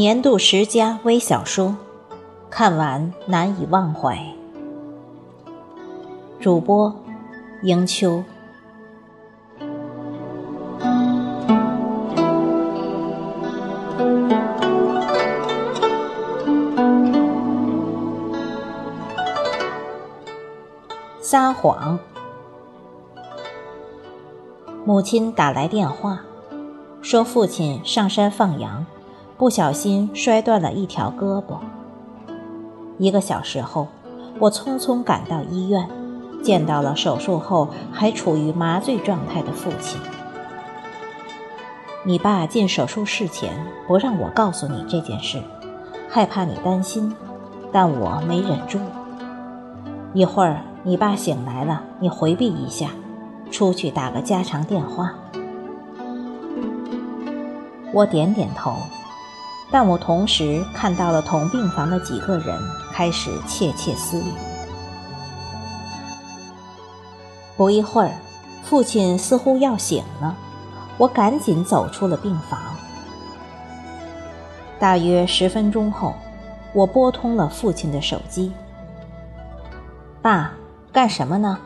年度十佳微小说，看完难以忘怀。主播：迎秋。撒谎。母亲打来电话，说父亲上山放羊，不小心摔断了一条胳膊。一个小时后，我匆匆赶到医院，见到了手术后还处于麻醉状态的父亲。你爸进手术室前不让我告诉你这件事，害怕你担心，但我没忍住。一会儿你爸醒来了，你回避一下。出去打个家常电话，我点点头，但我同时看到了同病房的几个人开始窃窃私语。不一会儿，父亲似乎要醒了，我赶紧走出了病房。大约十分钟后，我拨通了父亲的手机。爸，干什么呢？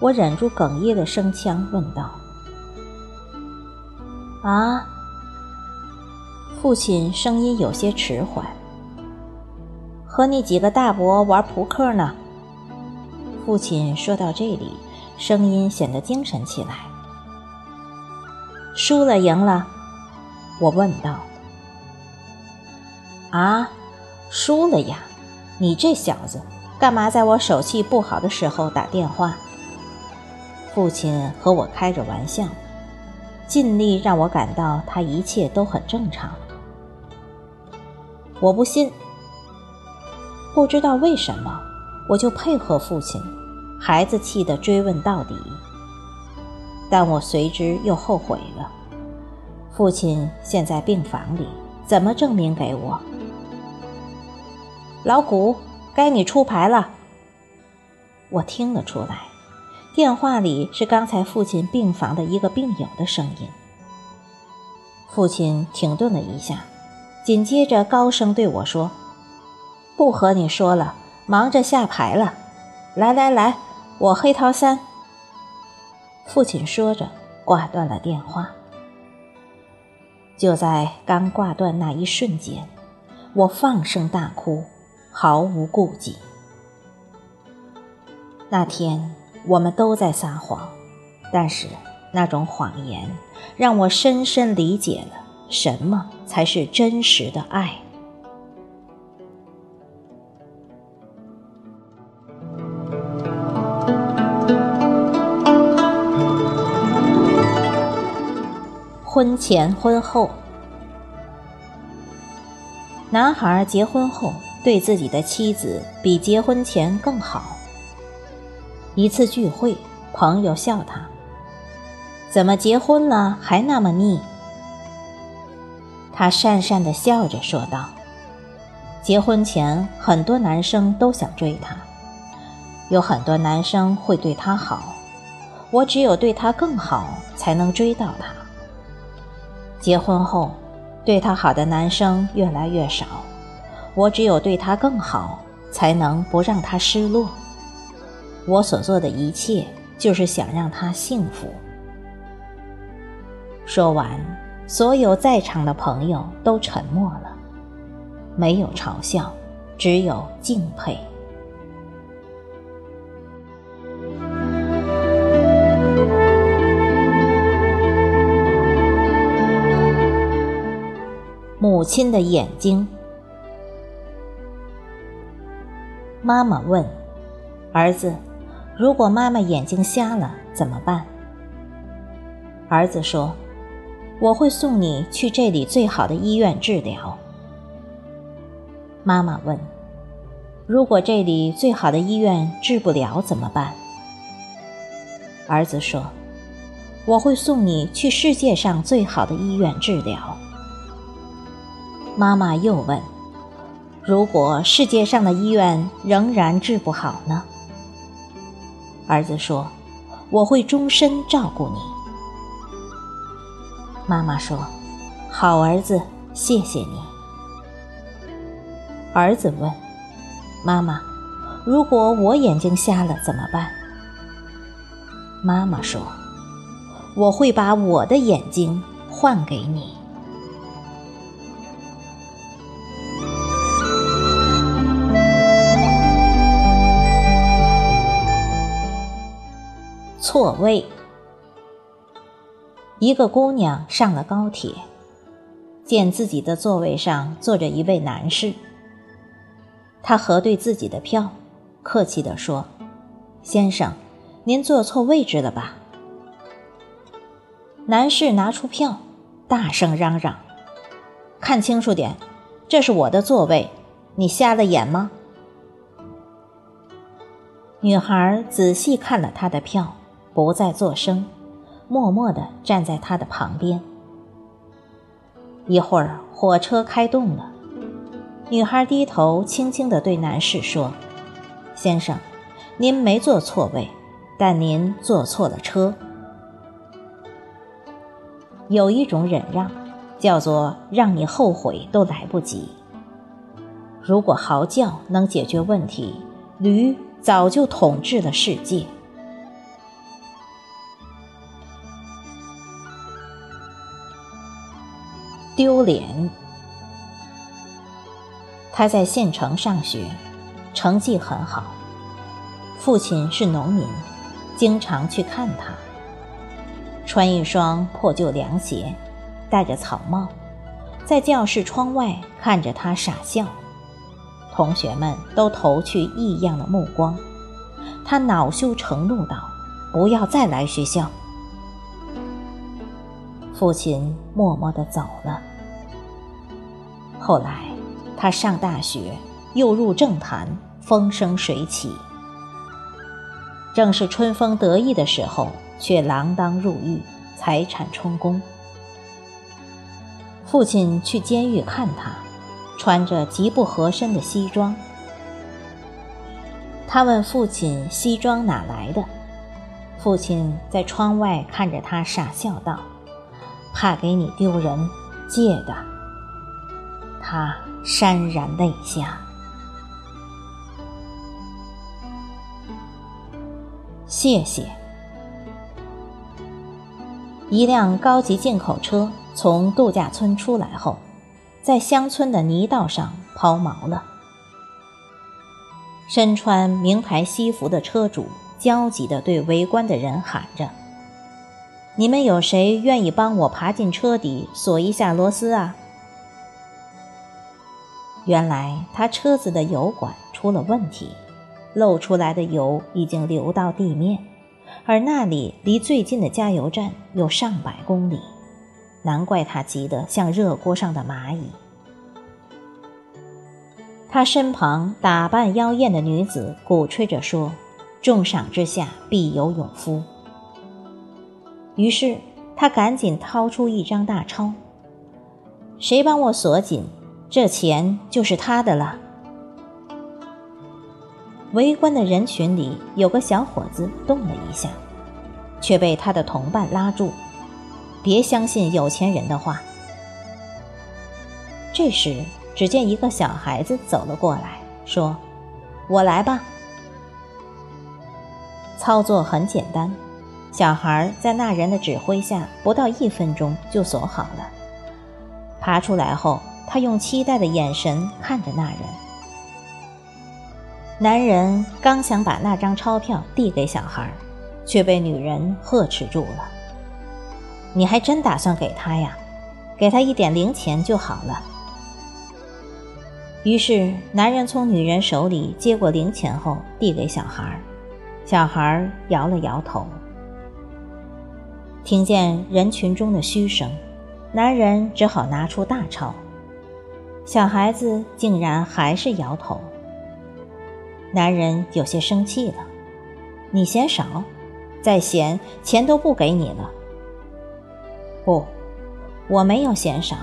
我忍住哽咽的声腔问道：“啊？”父亲声音有些迟缓。“和你几个大伯玩扑克呢。”父亲说到这里，声音显得精神起来。“输了赢了？”我问道。“啊？输了呀？你这小子，干嘛在我手气不好的时候打电话？”父亲和我开着玩笑，尽力让我感到他一切都很正常。我不信，不知道为什么，我就配合父亲，孩子气的追问到底。但我随之又后悔了。父亲现在病房里，怎么证明给我？老谷，该你出牌了。我听了出来。电话里是刚才父亲病房的一个病友的声音。父亲停顿了一下，紧接着高声对我说：“不和你说了，忙着下牌了。来来来，我黑桃三。”父亲说着挂断了电话。就在刚挂断那一瞬间，我放声大哭，毫无顾忌。那天。我们都在撒谎，但是那种谎言让我深深理解了什么才是真实的爱。婚前婚后，男孩结婚后对自己的妻子比结婚前更好。一次聚会，朋友笑他：“怎么结婚了还那么腻？”他讪讪地笑着说道：“结婚前很多男生都想追她，有很多男生会对她好，我只有对她更好才能追到她。结婚后，对她好的男生越来越少，我只有对她更好才能不让她失落。”我所做的一切，就是想让她幸福。说完，所有在场的朋友都沉默了，没有嘲笑，只有敬佩。母亲的眼睛，妈妈问儿子。如果妈妈眼睛瞎了怎么办？儿子说：“我会送你去这里最好的医院治疗。”妈妈问：“如果这里最好的医院治不了怎么办？”儿子说：“我会送你去世界上最好的医院治疗。”妈妈又问：“如果世界上的医院仍然治不好呢？”儿子说：“我会终身照顾你。”妈妈说：“好儿子，谢谢你。”儿子问：“妈妈，如果我眼睛瞎了怎么办？”妈妈说：“我会把我的眼睛换给你。”错位。一个姑娘上了高铁，见自己的座位上坐着一位男士。她核对自己的票，客气地说：“先生，您坐错位置了吧？”男士拿出票，大声嚷嚷：“看清楚点，这是我的座位，你瞎了眼吗？”女孩仔细看了他的票。不再作声，默默地站在他的旁边。一会儿，火车开动了，女孩低头轻轻地对男士说：“先生，您没坐错位，但您坐错了车。有一种忍让，叫做让你后悔都来不及。如果嚎叫能解决问题，驴早就统治了世界。”丢脸。他在县城上学，成绩很好。父亲是农民，经常去看他。穿一双破旧凉鞋，戴着草帽，在教室窗外看着他傻笑。同学们都投去异样的目光。他恼羞成怒道：“不要再来学校。”父亲默默地走了。后来，他上大学，又入政坛，风生水起。正是春风得意的时候，却锒铛入狱，财产充公。父亲去监狱看他，穿着极不合身的西装。他问父亲：“西装哪来的？”父亲在窗外看着他，傻笑道：“怕给你丢人，借的。”他潸然泪下。谢谢。一辆高级进口车从度假村出来后，在乡村的泥道上抛锚了。身穿名牌西服的车主焦急地对围观的人喊着：“你们有谁愿意帮我爬进车底锁一下螺丝啊？”原来他车子的油管出了问题，漏出来的油已经流到地面，而那里离最近的加油站有上百公里，难怪他急得像热锅上的蚂蚁。他身旁打扮妖艳的女子鼓吹着说：“重赏之下必有勇夫。”于是他赶紧掏出一张大钞：“谁帮我锁紧？”这钱就是他的了。围观的人群里有个小伙子动了一下，却被他的同伴拉住：“别相信有钱人的话。”这时，只见一个小孩子走了过来，说：“我来吧。”操作很简单，小孩在那人的指挥下，不到一分钟就锁好了。爬出来后。他用期待的眼神看着那人。男人刚想把那张钞票递给小孩，却被女人呵斥住了：“你还真打算给他呀？给他一点零钱就好了。”于是，男人从女人手里接过零钱后，递给小孩。小孩摇了摇头。听见人群中的嘘声，男人只好拿出大钞。小孩子竟然还是摇头。男人有些生气了：“你嫌少，再嫌钱都不给你了。”“不，我没有嫌少。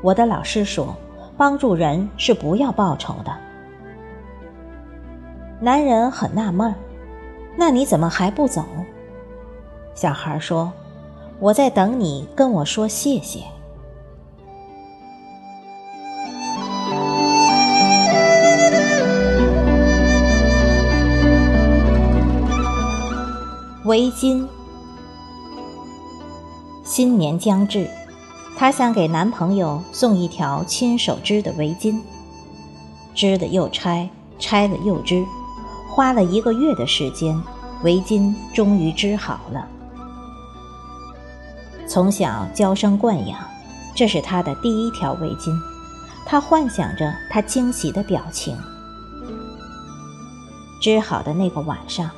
我的老师说，帮助人是不要报酬的。”男人很纳闷：“那你怎么还不走？”小孩说：“我在等你跟我说谢谢。”围巾。新年将至，她想给男朋友送一条亲手织的围巾，织的又拆，拆了又织，花了一个月的时间，围巾终于织好了。从小娇生惯养，这是她的第一条围巾。她幻想着他惊喜的表情。织好的那个晚上，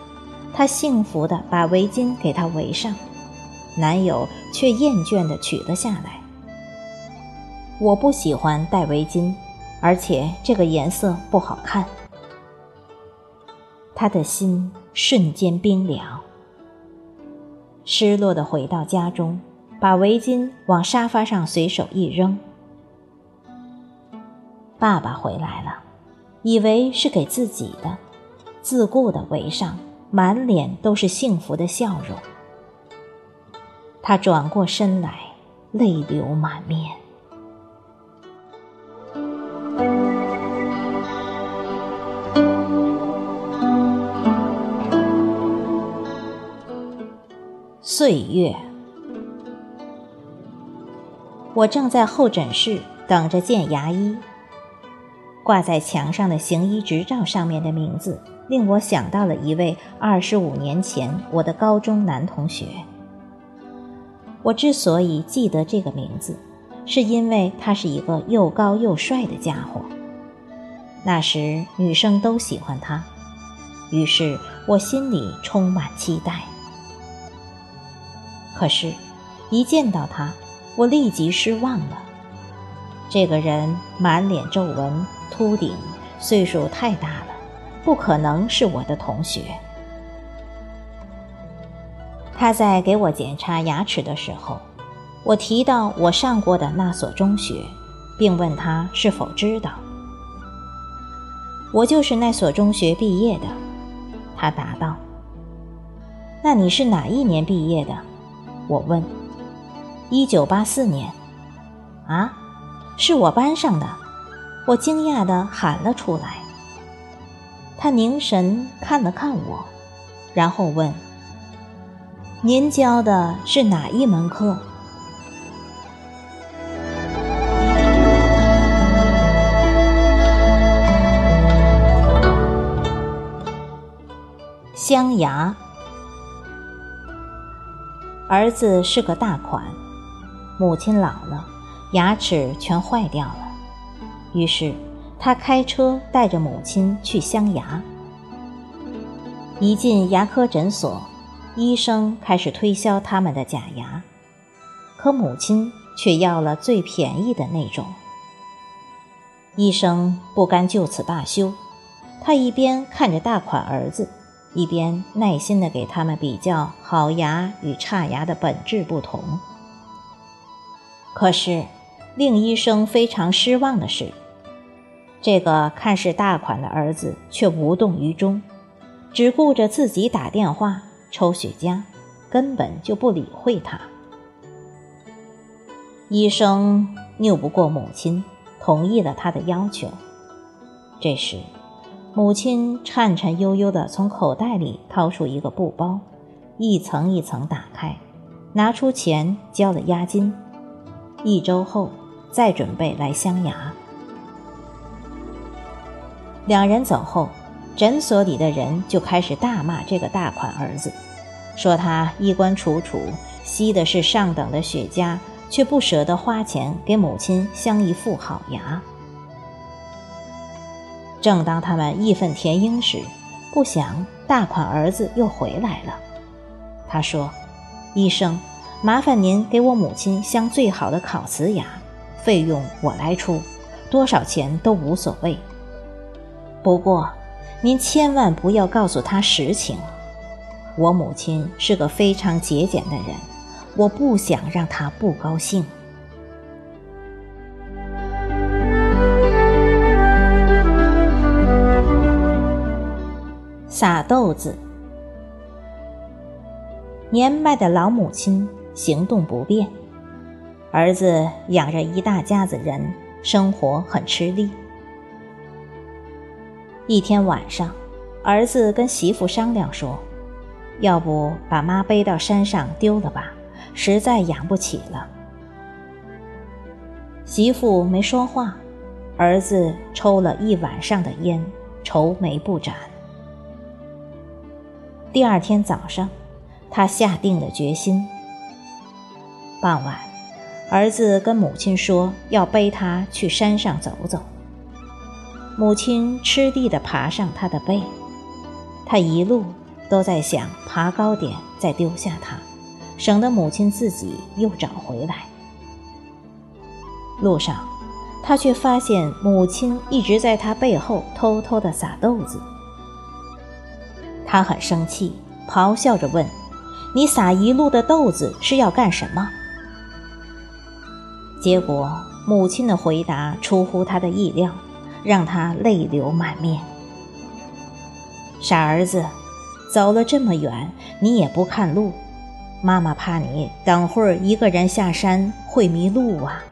她幸福地把围巾给他围上，男友却厌倦地取了下来。我不喜欢戴围巾，而且这个颜色不好看。他的心瞬间冰凉，失落地回到家中，把围巾往沙发上随手一扔。爸爸回来了，以为是给自己的。自顾地围上，满脸都是幸福的笑容。他转过身来，泪流满面。岁月，我正在候诊室等着见牙医。挂在墙上的行医执照上面的名字。令我想到了一位二十五年前我的高中男同学。我之所以记得这个名字，是因为他是一个又高又帅的家伙。那时女生都喜欢他，于是我心里充满期待。可是，一见到他，我立即失望了。这个人满脸皱纹、秃顶，岁数太大了。不可能是我的同学。他在给我检查牙齿的时候，我提到我上过的那所中学，并问他是否知道。我就是那所中学毕业的，他答道。那你是哪一年毕业的？我问。一九八四年。啊，是我班上的。我惊讶地喊了出来。他凝神看了看我，然后问：“您教的是哪一门课？”镶牙。儿子是个大款，母亲老了，牙齿全坏掉了，于是。他开车带着母亲去镶牙。一进牙科诊所，医生开始推销他们的假牙，可母亲却要了最便宜的那种。医生不甘就此罢休，他一边看着大款儿子，一边耐心地给他们比较好牙与差牙的本质不同。可是，令医生非常失望的是。这个看似大款的儿子却无动于衷，只顾着自己打电话抽雪茄，根本就不理会他。医生拗不过母亲，同意了他的要求。这时，母亲颤颤悠悠地从口袋里掏出一个布包，一层一层打开，拿出钱交了押金。一周后再准备来镶牙。两人走后，诊所里的人就开始大骂这个大款儿子，说他衣冠楚楚，吸的是上等的雪茄，却不舍得花钱给母亲镶一副好牙。正当他们义愤填膺时，不想大款儿子又回来了。他说：“医生，麻烦您给我母亲镶最好的烤瓷牙，费用我来出，多少钱都无所谓。”不过，您千万不要告诉他实情。我母亲是个非常节俭的人，我不想让她不高兴。撒豆子。年迈的老母亲行动不便，儿子养着一大家子人，生活很吃力。一天晚上，儿子跟媳妇商量说：“要不把妈背到山上丢了吧，实在养不起了。”媳妇没说话，儿子抽了一晚上的烟，愁眉不展。第二天早上，他下定了决心。傍晚，儿子跟母亲说要背他去山上走走。母亲吃力地爬上他的背，他一路都在想爬高点再丢下他，省得母亲自己又找回来。路上，他却发现母亲一直在他背后偷偷地撒豆子。他很生气，咆哮着问：“你撒一路的豆子是要干什么？”结果，母亲的回答出乎他的意料，让他泪流满面。傻儿子，走了这么远，你也不看路，妈妈怕你等会儿一个人下山会迷路啊。